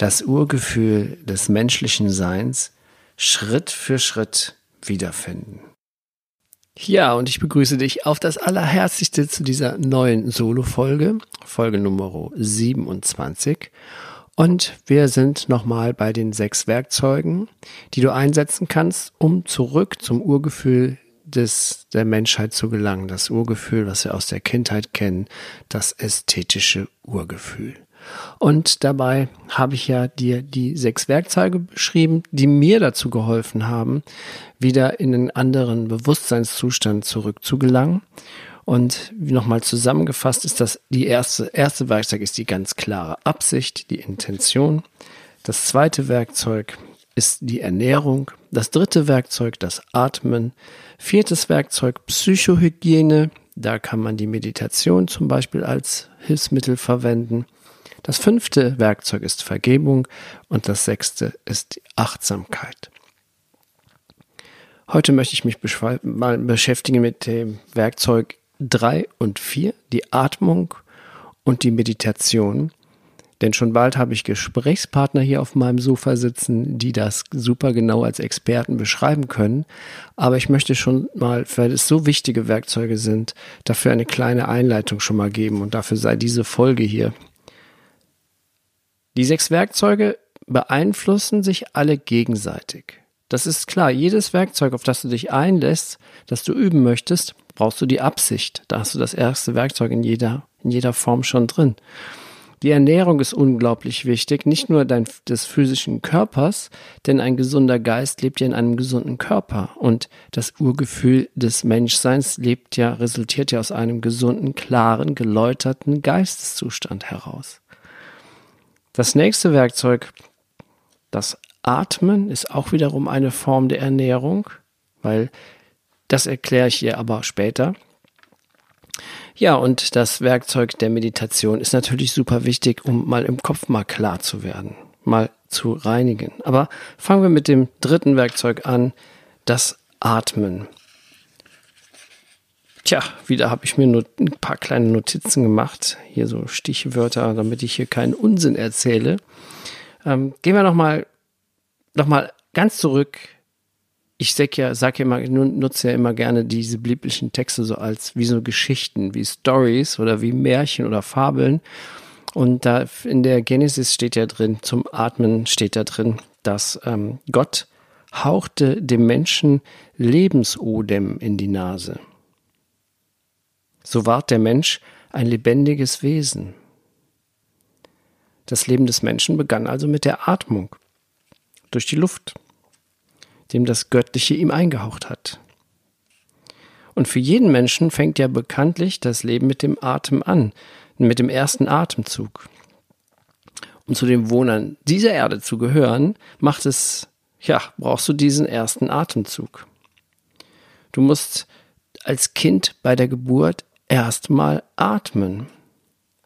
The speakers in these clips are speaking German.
das Urgefühl des menschlichen Seins Schritt für Schritt wiederfinden. Ja, und ich begrüße dich auf das Allerherzlichste zu dieser neuen Solo-Folge, Folge Nummer 27. Und wir sind nochmal bei den sechs Werkzeugen, die du einsetzen kannst, um zurück zum Urgefühl des, der Menschheit zu gelangen. Das Urgefühl, was wir aus der Kindheit kennen, das ästhetische Urgefühl. Und dabei habe ich ja dir die sechs Werkzeuge beschrieben, die mir dazu geholfen haben, wieder in einen anderen Bewusstseinszustand zurückzugelangen. Und nochmal zusammengefasst ist das die erste, erste Werkzeug ist die ganz klare Absicht, die Intention. Das zweite Werkzeug ist die Ernährung. Das dritte Werkzeug das Atmen. Viertes Werkzeug Psychohygiene. Da kann man die Meditation zum Beispiel als Hilfsmittel verwenden. Das fünfte Werkzeug ist Vergebung und das sechste ist die Achtsamkeit. Heute möchte ich mich mal beschäftigen mit dem Werkzeug 3 und 4, die Atmung und die Meditation. Denn schon bald habe ich Gesprächspartner hier auf meinem Sofa sitzen, die das super genau als Experten beschreiben können. Aber ich möchte schon mal, weil es so wichtige Werkzeuge sind, dafür eine kleine Einleitung schon mal geben. Und dafür sei diese Folge hier die sechs Werkzeuge beeinflussen sich alle gegenseitig. Das ist klar, jedes Werkzeug, auf das du dich einlässt, das du üben möchtest, brauchst du die Absicht. Da hast du das erste Werkzeug in jeder, in jeder Form schon drin. Die Ernährung ist unglaublich wichtig, nicht nur dein, des physischen Körpers, denn ein gesunder Geist lebt ja in einem gesunden Körper und das Urgefühl des Menschseins lebt ja, resultiert ja aus einem gesunden, klaren, geläuterten Geisteszustand heraus. Das nächste Werkzeug, das Atmen, ist auch wiederum eine Form der Ernährung, weil das erkläre ich dir aber später. Ja, und das Werkzeug der Meditation ist natürlich super wichtig, um mal im Kopf mal klar zu werden, mal zu reinigen. Aber fangen wir mit dem dritten Werkzeug an, das Atmen. Tja, wieder habe ich mir nur ein paar kleine Notizen gemacht, hier so Stichwörter, damit ich hier keinen Unsinn erzähle. Ähm, gehen wir nochmal noch mal ganz zurück. Ich sag ja, sag ja immer, nutze ja immer gerne diese biblischen Texte so als wie so Geschichten, wie Stories oder wie Märchen oder Fabeln. Und da in der Genesis steht ja drin, zum Atmen steht da drin, dass ähm, Gott hauchte dem Menschen Lebensodem in die Nase. So ward der Mensch ein lebendiges Wesen. Das Leben des Menschen begann also mit der Atmung durch die Luft, dem das Göttliche ihm eingehaucht hat. Und für jeden Menschen fängt ja bekanntlich das Leben mit dem Atem an, mit dem ersten Atemzug. Um zu den Wohnern dieser Erde zu gehören, macht es, ja, brauchst du diesen ersten Atemzug. Du musst als Kind bei der Geburt erstmal atmen.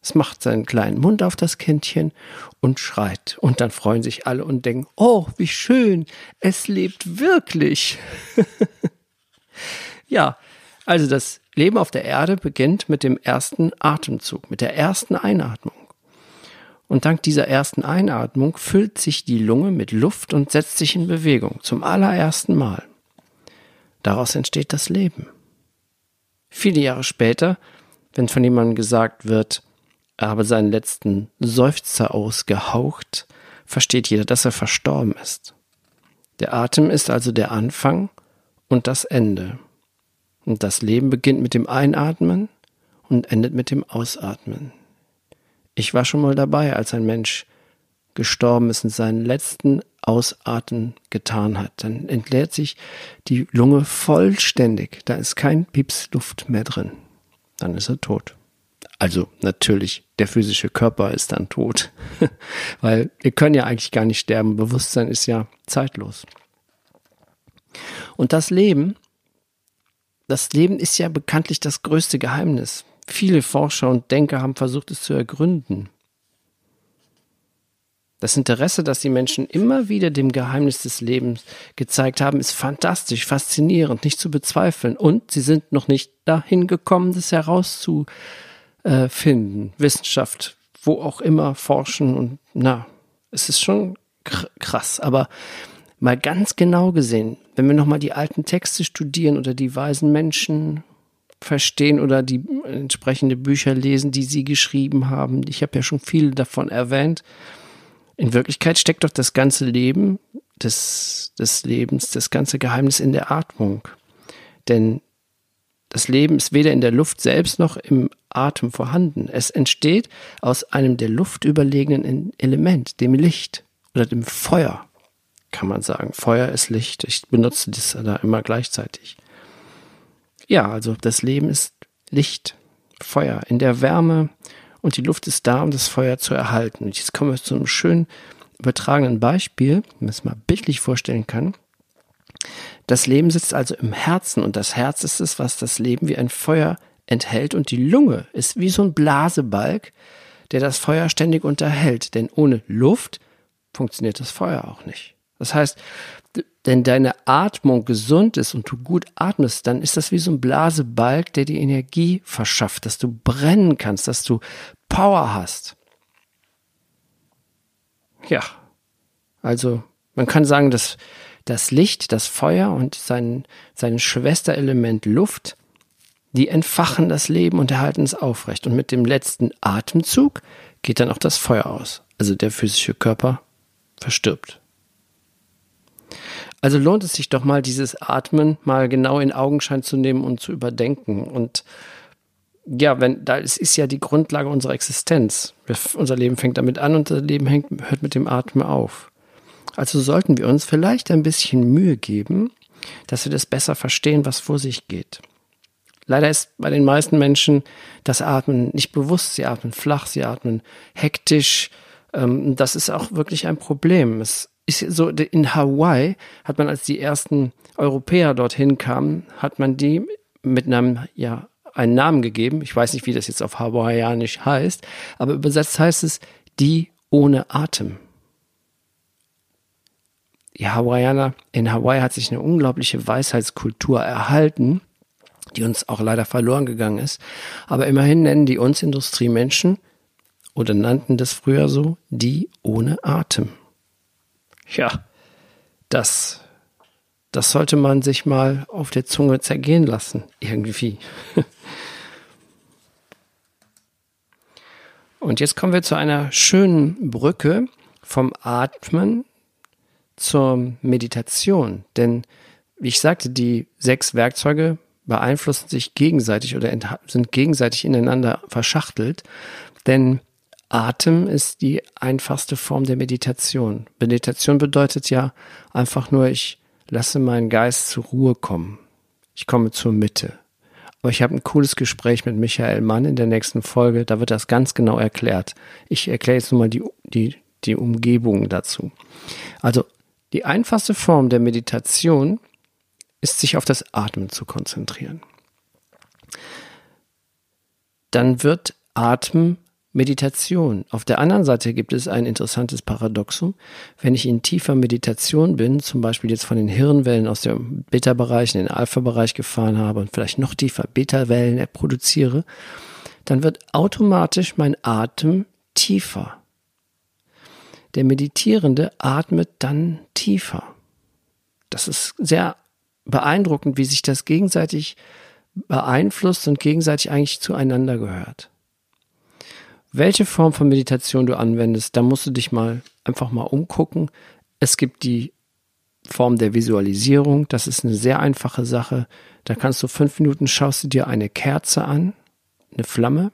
Es macht seinen kleinen Mund auf das Kindchen und schreit. Und dann freuen sich alle und denken, oh, wie schön, es lebt wirklich. ja, also das Leben auf der Erde beginnt mit dem ersten Atemzug, mit der ersten Einatmung. Und dank dieser ersten Einatmung füllt sich die Lunge mit Luft und setzt sich in Bewegung zum allerersten Mal. Daraus entsteht das Leben. Viele Jahre später, wenn von jemandem gesagt wird, er habe seinen letzten Seufzer ausgehaucht, versteht jeder, dass er verstorben ist. Der Atem ist also der Anfang und das Ende. Und das Leben beginnt mit dem Einatmen und endet mit dem Ausatmen. Ich war schon mal dabei, als ein Mensch gestorben ist und seinen letzten Ausatmen getan hat. Dann entleert sich die Lunge vollständig. Da ist kein Pips Luft mehr drin. Dann ist er tot. Also natürlich, der physische Körper ist dann tot, weil wir können ja eigentlich gar nicht sterben. Bewusstsein ist ja zeitlos. Und das Leben, das Leben ist ja bekanntlich das größte Geheimnis. Viele Forscher und Denker haben versucht, es zu ergründen. Das Interesse, das die Menschen immer wieder dem Geheimnis des Lebens gezeigt haben, ist fantastisch, faszinierend, nicht zu bezweifeln. Und sie sind noch nicht dahin gekommen, das herauszufinden. Wissenschaft, wo auch immer forschen und na, es ist schon krass. Aber mal ganz genau gesehen, wenn wir nochmal die alten Texte studieren oder die weisen Menschen verstehen oder die entsprechende Bücher lesen, die sie geschrieben haben, ich habe ja schon viele davon erwähnt, in Wirklichkeit steckt doch das ganze Leben des, des Lebens, das ganze Geheimnis in der Atmung. Denn das Leben ist weder in der Luft selbst noch im Atem vorhanden. Es entsteht aus einem der Luft überlegenen Element, dem Licht oder dem Feuer, kann man sagen. Feuer ist Licht. Ich benutze das da immer gleichzeitig. Ja, also das Leben ist Licht, Feuer. In der Wärme und die Luft ist da, um das Feuer zu erhalten. Und jetzt kommen wir zu einem schönen übertragenen Beispiel, wenn man es mal bildlich vorstellen kann. Das Leben sitzt also im Herzen und das Herz ist es, was das Leben wie ein Feuer enthält und die Lunge ist wie so ein Blasebalg, der das Feuer ständig unterhält, denn ohne Luft funktioniert das Feuer auch nicht. Das heißt, denn deine Atmung gesund ist und du gut atmest, dann ist das wie so ein Blasebalg, der dir Energie verschafft, dass du brennen kannst, dass du Power hast. Ja, also man kann sagen, dass das Licht, das Feuer und sein, sein Schwesterelement Luft, die entfachen das Leben und erhalten es aufrecht. Und mit dem letzten Atemzug geht dann auch das Feuer aus. Also der physische Körper verstirbt. Also lohnt es sich doch mal, dieses Atmen mal genau in Augenschein zu nehmen und zu überdenken. Und ja, wenn, da es ist ja die Grundlage unserer Existenz. Wir, unser Leben fängt damit an und unser Leben hängt, hört mit dem Atmen auf. Also sollten wir uns vielleicht ein bisschen Mühe geben, dass wir das besser verstehen, was vor sich geht. Leider ist bei den meisten Menschen das Atmen nicht bewusst. Sie atmen flach, sie atmen hektisch. Ähm, das ist auch wirklich ein Problem. Es ist so, in Hawaii hat man, als die ersten Europäer dorthin kamen, hat man die mit einem, ja, einen Namen gegeben. Ich weiß nicht, wie das jetzt auf Hawaiianisch heißt, aber übersetzt heißt es die ohne Atem. Die Hawaiianer, in Hawaii hat sich eine unglaubliche Weisheitskultur erhalten, die uns auch leider verloren gegangen ist. Aber immerhin nennen die uns Industriemenschen oder nannten das früher so, die ohne Atem. Ja, das, das sollte man sich mal auf der Zunge zergehen lassen, irgendwie. Und jetzt kommen wir zu einer schönen Brücke vom Atmen zur Meditation. Denn, wie ich sagte, die sechs Werkzeuge beeinflussen sich gegenseitig oder sind gegenseitig ineinander verschachtelt. Denn Atem ist die einfachste Form der Meditation. Meditation bedeutet ja einfach nur, ich lasse meinen Geist zur Ruhe kommen. Ich komme zur Mitte. Aber ich habe ein cooles Gespräch mit Michael Mann in der nächsten Folge. Da wird das ganz genau erklärt. Ich erkläre jetzt nur mal die, die, die Umgebung dazu. Also, die einfachste Form der Meditation ist, sich auf das Atmen zu konzentrieren. Dann wird Atmen Meditation. Auf der anderen Seite gibt es ein interessantes Paradoxum. Wenn ich in tiefer Meditation bin, zum Beispiel jetzt von den Hirnwellen aus dem Beta-Bereich in den Alpha-Bereich gefahren habe und vielleicht noch tiefer Beta-Wellen produziere, dann wird automatisch mein Atem tiefer. Der Meditierende atmet dann tiefer. Das ist sehr beeindruckend, wie sich das gegenseitig beeinflusst und gegenseitig eigentlich zueinander gehört welche Form von Meditation du anwendest, da musst du dich mal einfach mal umgucken. Es gibt die Form der Visualisierung, das ist eine sehr einfache Sache. Da kannst du fünf Minuten schaust du dir eine Kerze an, eine Flamme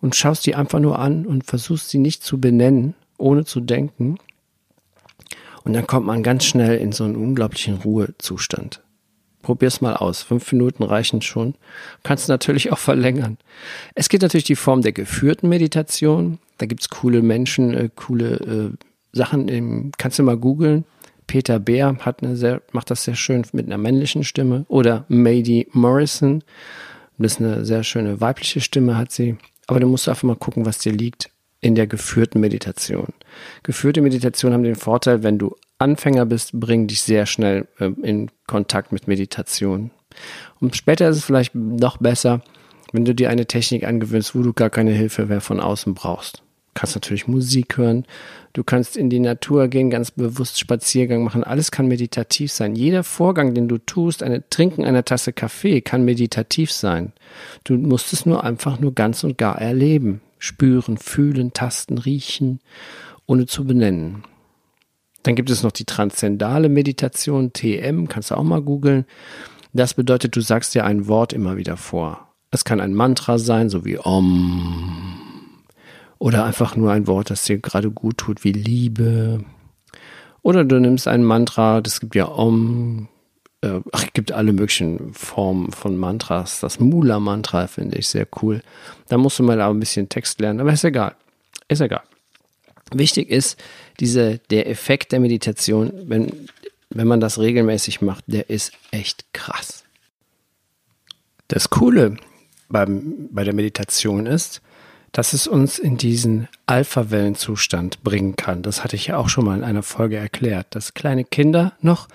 und schaust die einfach nur an und versuchst sie nicht zu benennen, ohne zu denken. Und dann kommt man ganz schnell in so einen unglaublichen Ruhezustand. Probier's mal aus. Fünf Minuten reichen schon. Kannst natürlich auch verlängern. Es gibt natürlich die Form der geführten Meditation. Da gibt's coole Menschen, äh, coole äh, Sachen. Im, kannst du mal googeln. Peter Beer hat eine sehr, macht das sehr schön mit einer männlichen Stimme. Oder Mady Morrison. Das ist eine sehr schöne weibliche Stimme, hat sie. Aber du musst einfach mal gucken, was dir liegt in der geführten Meditation. Geführte Meditation haben den Vorteil, wenn du Anfänger bist, bringen dich sehr schnell äh, in Kontakt mit Meditation. Und später ist es vielleicht noch besser, wenn du dir eine Technik angewöhnst, wo du gar keine Hilfe mehr von außen brauchst. Du kannst natürlich Musik hören, du kannst in die Natur gehen, ganz bewusst Spaziergang machen. Alles kann meditativ sein. Jeder Vorgang, den du tust, eine Trinken einer Tasse Kaffee, kann meditativ sein. Du musst es nur einfach nur ganz und gar erleben spüren, fühlen, tasten, riechen, ohne zu benennen. Dann gibt es noch die transzendale Meditation, TM, kannst du auch mal googeln. Das bedeutet, du sagst dir ein Wort immer wieder vor. Es kann ein Mantra sein, so wie Om. Oder einfach nur ein Wort, das dir gerade gut tut, wie Liebe. Oder du nimmst ein Mantra, das gibt ja Om, äh, ach, gibt alle möglichen Formen von Mantras. Das Mula-Mantra finde ich sehr cool. Da musst du mal ein bisschen Text lernen, aber ist egal. Ist egal. Wichtig ist, diese, der Effekt der Meditation, wenn, wenn man das regelmäßig macht, der ist echt krass. Das Coole beim, bei der Meditation ist, dass es uns in diesen Alpha-Wellenzustand bringen kann. Das hatte ich ja auch schon mal in einer Folge erklärt, dass kleine Kinder noch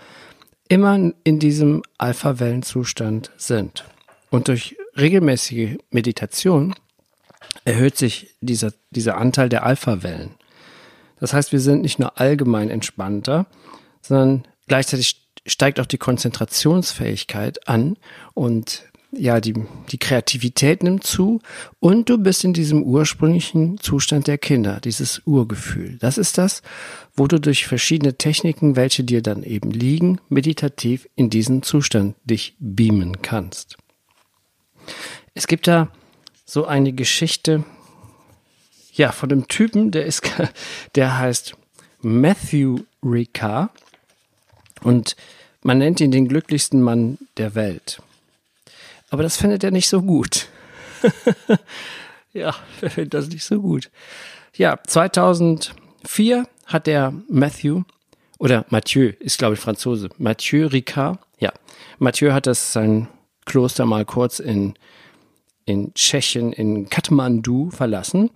immer in diesem Alpha-Wellenzustand sind. Und durch regelmäßige Meditation erhöht sich dieser, dieser Anteil der Alpha-Wellen. Das heißt, wir sind nicht nur allgemein entspannter, sondern gleichzeitig steigt auch die Konzentrationsfähigkeit an und ja, die, die Kreativität nimmt zu und du bist in diesem ursprünglichen Zustand der Kinder, dieses Urgefühl. Das ist das, wo du durch verschiedene Techniken, welche dir dann eben liegen, meditativ in diesen Zustand dich beamen kannst. Es gibt da so eine Geschichte, ja, von dem Typen, der ist, der heißt Matthew Ricard und man nennt ihn den glücklichsten Mann der Welt. Aber das findet er nicht so gut. ja, er findet das nicht so gut. Ja, 2004 hat der Matthew, oder Mathieu, ist glaube ich Franzose, Mathieu Ricard, ja, Mathieu hat das sein Kloster mal kurz in, in Tschechien, in Kathmandu verlassen,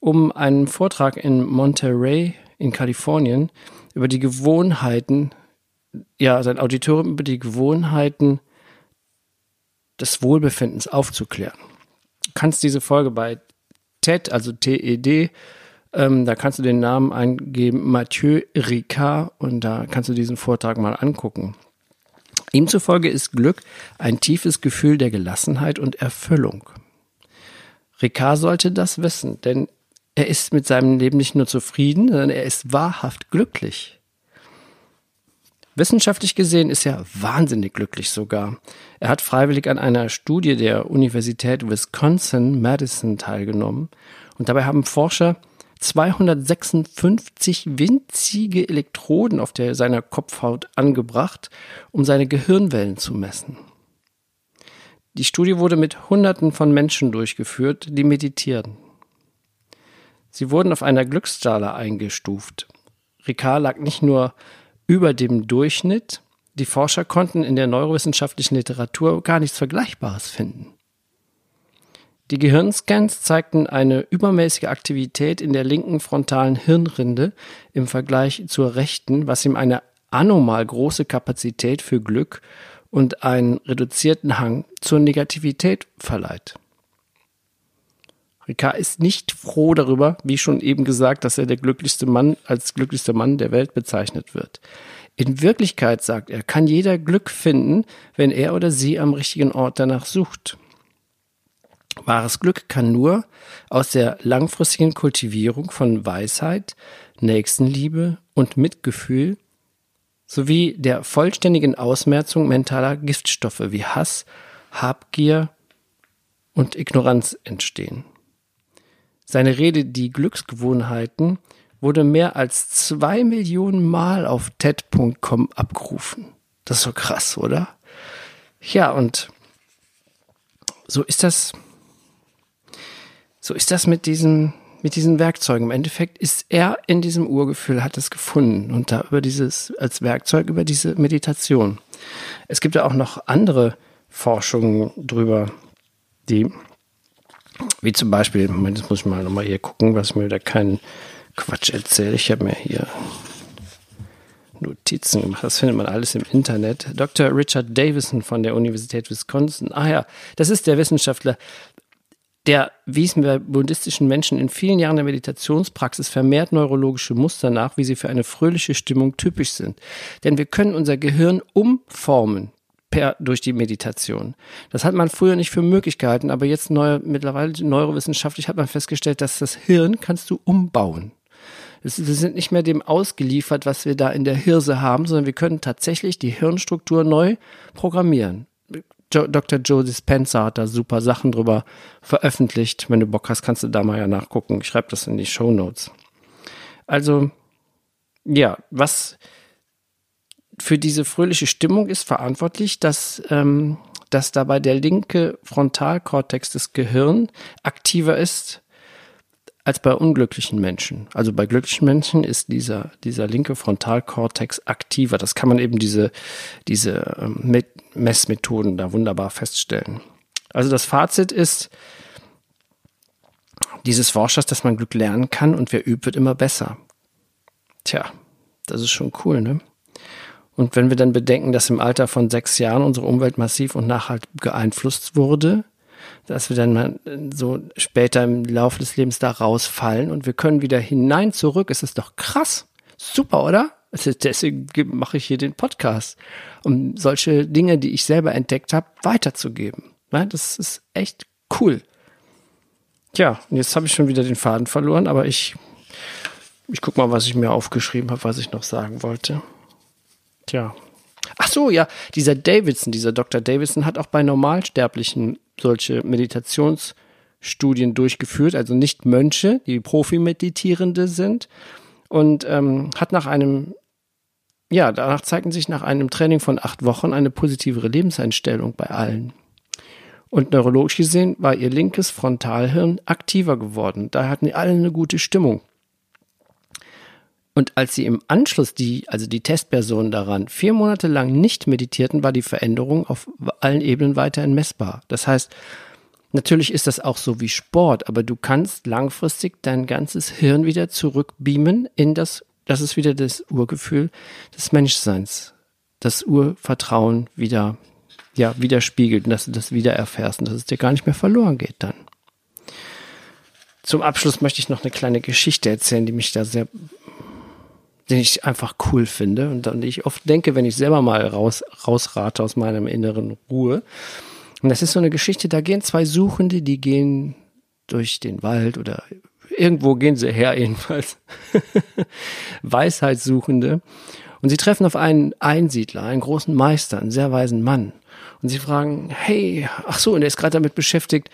um einen Vortrag in Monterey in Kalifornien über die Gewohnheiten, ja, sein Auditorium über die Gewohnheiten des Wohlbefindens aufzuklären. Du kannst diese Folge bei TED, also TED, ähm, da kannst du den Namen eingeben, Mathieu Ricard, und da kannst du diesen Vortrag mal angucken. Ihm zufolge ist Glück ein tiefes Gefühl der Gelassenheit und Erfüllung. Ricard sollte das wissen, denn er ist mit seinem Leben nicht nur zufrieden, sondern er ist wahrhaft glücklich. Wissenschaftlich gesehen ist er wahnsinnig glücklich sogar. Er hat freiwillig an einer Studie der Universität Wisconsin-Madison teilgenommen und dabei haben Forscher 256 winzige Elektroden auf der, seiner Kopfhaut angebracht, um seine Gehirnwellen zu messen. Die Studie wurde mit Hunderten von Menschen durchgeführt, die meditieren. Sie wurden auf einer Glücksskala eingestuft. Ricard lag nicht nur über dem Durchschnitt. Die Forscher konnten in der neurowissenschaftlichen Literatur gar nichts Vergleichbares finden. Die Gehirnscans zeigten eine übermäßige Aktivität in der linken frontalen Hirnrinde im Vergleich zur rechten, was ihm eine anormal große Kapazität für Glück und einen reduzierten Hang zur Negativität verleiht. Ricard ist nicht froh darüber, wie schon eben gesagt, dass er der glücklichste Mann als glücklichster Mann der Welt bezeichnet wird. In Wirklichkeit, sagt er, kann jeder Glück finden, wenn er oder sie am richtigen Ort danach sucht. Wahres Glück kann nur aus der langfristigen Kultivierung von Weisheit, Nächstenliebe und Mitgefühl sowie der vollständigen Ausmerzung mentaler Giftstoffe wie Hass, Habgier und Ignoranz entstehen. Seine Rede Die Glücksgewohnheiten wurde mehr als zwei Millionen Mal auf TED.com abgerufen. Das ist so krass, oder? Ja, und so ist das, so ist das mit diesen, mit diesen Werkzeugen. Im Endeffekt ist er in diesem Urgefühl, hat es gefunden und da über dieses, als Werkzeug über diese Meditation. Es gibt ja auch noch andere Forschungen drüber, die, wie zum Beispiel, Moment, jetzt muss ich mal nochmal hier gucken, was mir da keinen Quatsch erzählt. Ich habe mir hier Notizen gemacht. Das findet man alles im Internet. Dr. Richard Davison von der Universität Wisconsin. Ah ja, das ist der Wissenschaftler, der wies bei buddhistischen Menschen in vielen Jahren der Meditationspraxis vermehrt neurologische Muster nach, wie sie für eine fröhliche Stimmung typisch sind. Denn wir können unser Gehirn umformen per, durch die Meditation. Das hat man früher nicht für möglich gehalten, aber jetzt neu, mittlerweile neurowissenschaftlich hat man festgestellt, dass das Hirn kannst du umbauen. wir sind nicht mehr dem ausgeliefert, was wir da in der Hirse haben, sondern wir können tatsächlich die Hirnstruktur neu programmieren. Dr. Joe Dispenza hat da super Sachen drüber veröffentlicht. Wenn du Bock hast, kannst du da mal ja nachgucken. Ich schreibe das in die Show Notes. Also, ja, was für diese fröhliche Stimmung ist verantwortlich, dass, ähm, dass dabei der linke Frontalkortex des Gehirns aktiver ist als bei unglücklichen Menschen. Also bei glücklichen Menschen ist dieser, dieser linke Frontalkortex aktiver. Das kann man eben diese, diese ähm, Messmethoden da wunderbar feststellen. Also das Fazit ist dieses Forschers, dass man Glück lernen kann und wer übt, wird immer besser. Tja, das ist schon cool, ne? Und wenn wir dann bedenken, dass im Alter von sechs Jahren unsere Umwelt massiv und nachhaltig beeinflusst wurde, dass wir dann mal so später im Laufe des Lebens da rausfallen und wir können wieder hinein zurück, ist es doch krass. Super, oder? Deswegen mache ich hier den Podcast, um solche Dinge, die ich selber entdeckt habe, weiterzugeben. Das ist echt cool. Tja, jetzt habe ich schon wieder den Faden verloren, aber ich, ich guck mal, was ich mir aufgeschrieben habe, was ich noch sagen wollte. Tja. Ach so, ja, dieser Davidson, dieser Dr. Davidson hat auch bei Normalsterblichen solche Meditationsstudien durchgeführt, also nicht Mönche, die Profi-Meditierende sind, und ähm, hat nach einem, ja, danach zeigten sich nach einem Training von acht Wochen eine positivere Lebenseinstellung bei allen. Und neurologisch gesehen war ihr linkes Frontalhirn aktiver geworden. Da hatten alle eine gute Stimmung. Und als sie im Anschluss die, also die Testpersonen daran, vier Monate lang nicht meditierten, war die Veränderung auf allen Ebenen weiterhin messbar. Das heißt, natürlich ist das auch so wie Sport, aber du kannst langfristig dein ganzes Hirn wieder zurückbeamen in das, das ist wieder das Urgefühl des Menschseins. Das Urvertrauen wieder, ja, widerspiegelt und dass du das wieder erfährst und dass es dir gar nicht mehr verloren geht dann. Zum Abschluss möchte ich noch eine kleine Geschichte erzählen, die mich da sehr den ich einfach cool finde und dann ich oft denke, wenn ich selber mal raus, rausrate aus meinem inneren Ruhe. Und das ist so eine Geschichte, da gehen zwei Suchende, die gehen durch den Wald oder irgendwo gehen sie her jedenfalls. Weisheitssuchende. Und sie treffen auf einen Einsiedler, einen großen Meister, einen sehr weisen Mann. Und sie fragen, hey, ach so, und er ist gerade damit beschäftigt,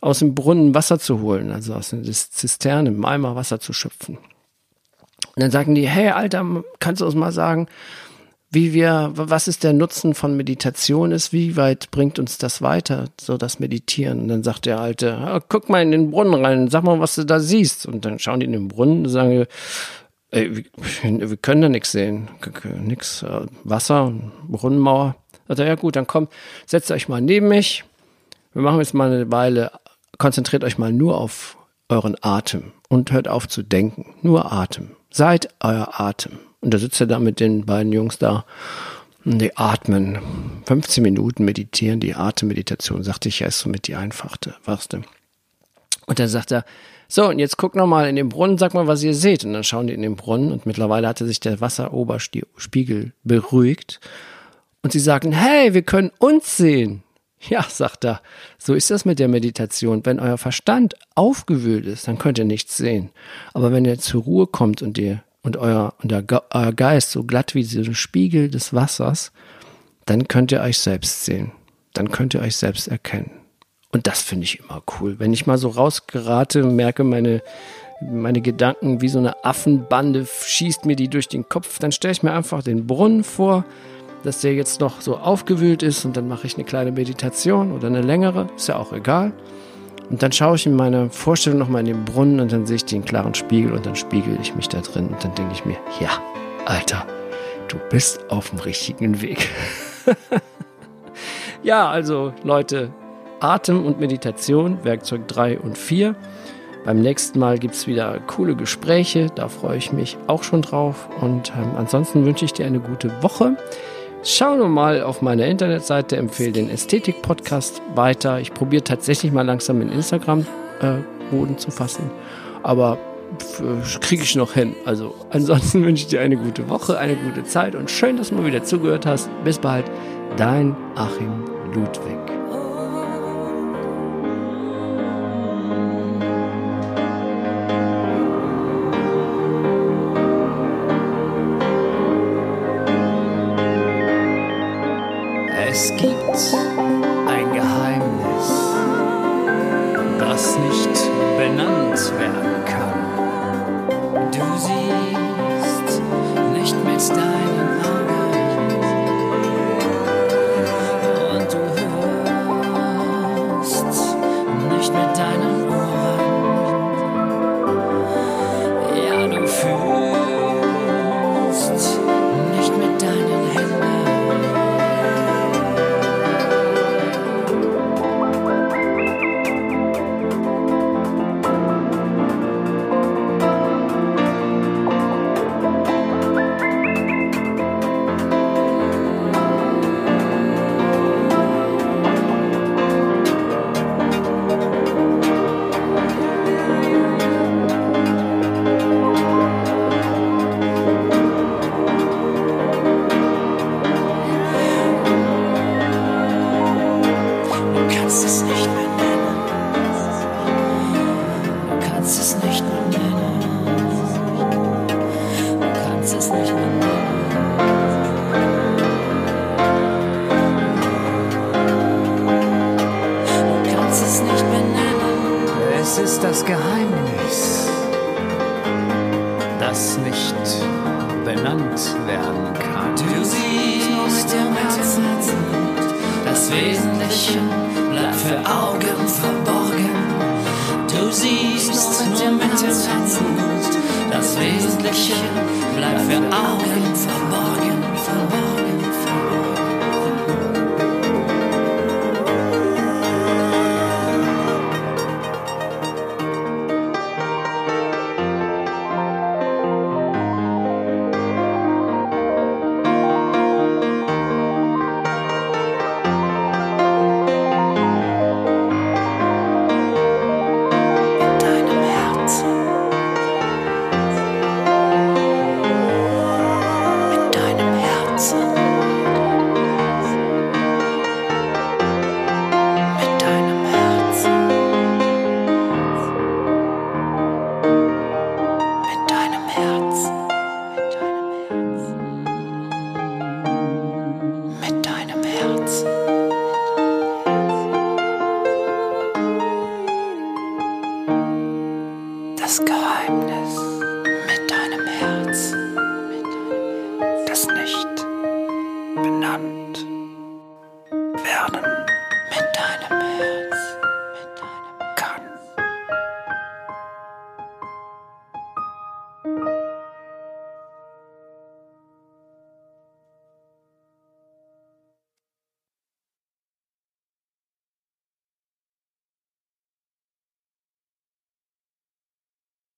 aus dem Brunnen Wasser zu holen, also aus der Zisterne, im Eimer Wasser zu schöpfen. Und dann sagen die, hey Alter, kannst du uns mal sagen, wie wir, was ist der Nutzen von Meditation ist, wie weit bringt uns das weiter, so das Meditieren? Und dann sagt der Alte, ah, guck mal in den Brunnen rein, sag mal, was du da siehst. Und dann schauen die in den Brunnen und sagen, ey, wir, können da nichts sehen, nix, äh, Wasser, Brunnenmauer. Sagt er, ja gut, dann kommt, setzt euch mal neben mich. Wir machen jetzt mal eine Weile, konzentriert euch mal nur auf euren Atem und hört auf zu denken. Nur Atem. Seid euer Atem. Und da sitzt er da mit den beiden Jungs da. Und die atmen. 15 Minuten meditieren, die Atemmeditation, sagte ich ja, ist somit die einfachste, wachste. Und dann sagt er, so, und jetzt guck nochmal in den Brunnen, sag mal, was ihr seht. Und dann schauen die in den Brunnen und mittlerweile hatte sich der Wasseroberspiegel beruhigt. Und sie sagen, hey, wir können uns sehen. Ja, sagt er, so ist das mit der Meditation. Wenn euer Verstand aufgewühlt ist, dann könnt ihr nichts sehen. Aber wenn ihr zur Ruhe kommt und ihr und euer, und der, euer Geist so glatt wie dieser Spiegel des Wassers, dann könnt ihr euch selbst sehen. Dann könnt ihr euch selbst erkennen. Und das finde ich immer cool. Wenn ich mal so rausgerate und merke, meine, meine Gedanken wie so eine Affenbande schießt mir die durch den Kopf, dann stelle ich mir einfach den Brunnen vor dass der jetzt noch so aufgewühlt ist und dann mache ich eine kleine Meditation oder eine längere, ist ja auch egal. Und dann schaue ich in meiner Vorstellung nochmal in den Brunnen und dann sehe ich den klaren Spiegel und dann spiegel ich mich da drin und dann denke ich mir, ja, Alter, du bist auf dem richtigen Weg. ja, also Leute, Atem und Meditation, Werkzeug 3 und 4. Beim nächsten Mal gibt es wieder coole Gespräche, da freue ich mich auch schon drauf. Und ähm, ansonsten wünsche ich dir eine gute Woche. Schau nur mal auf meiner Internetseite, empfehle den Ästhetik-Podcast weiter. Ich probiere tatsächlich mal langsam in Instagram-Boden äh, zu fassen. Aber kriege ich noch hin. Also ansonsten wünsche ich dir eine gute Woche, eine gute Zeit und schön, dass du mal wieder zugehört hast. Bis bald, dein Achim Ludwig. Benannt werden kann. Wesentliche bleibt für Augen verborgen.